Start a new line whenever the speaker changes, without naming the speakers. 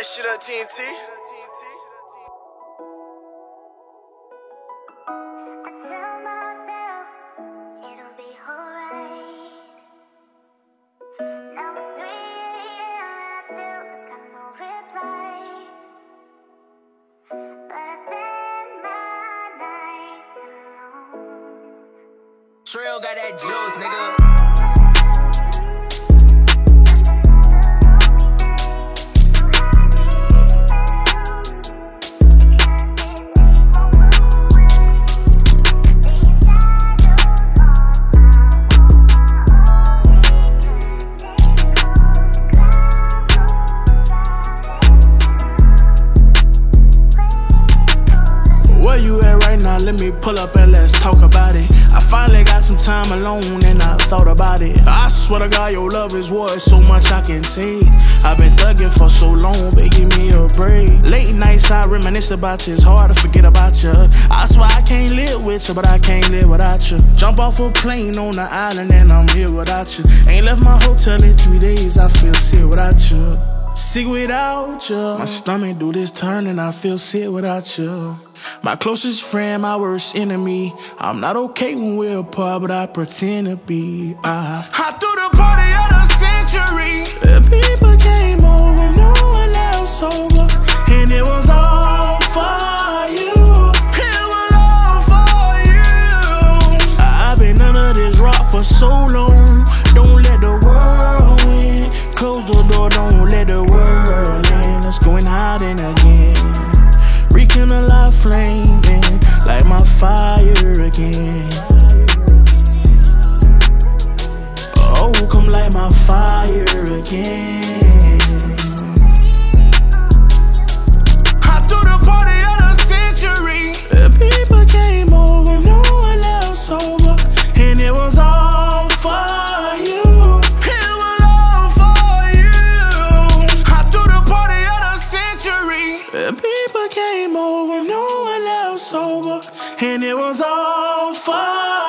that shit up, TNT.
Trail got that juice, nigga.
Pull up and let's talk about it. I finally got some time alone and I thought about it. I swear to God, your love is worth so much I can take. I've been thugging for so long, but give me a break. Late nights I reminisce about you, it's hard to forget about you. I swear I can't live with you, but I can't live without you. Jump off a plane on the island and I'm here without you. Ain't left my hotel in three days, I feel sick without you. Sick without you. My stomach do this turn and I feel sick without you. My closest friend, my worst enemy. I'm not okay when we're apart, but I pretend to be. I, I threw the party of the century. Again. Rekindle our flame, and light my fire again. Oh, come light my fire again. Sober, and it was all you.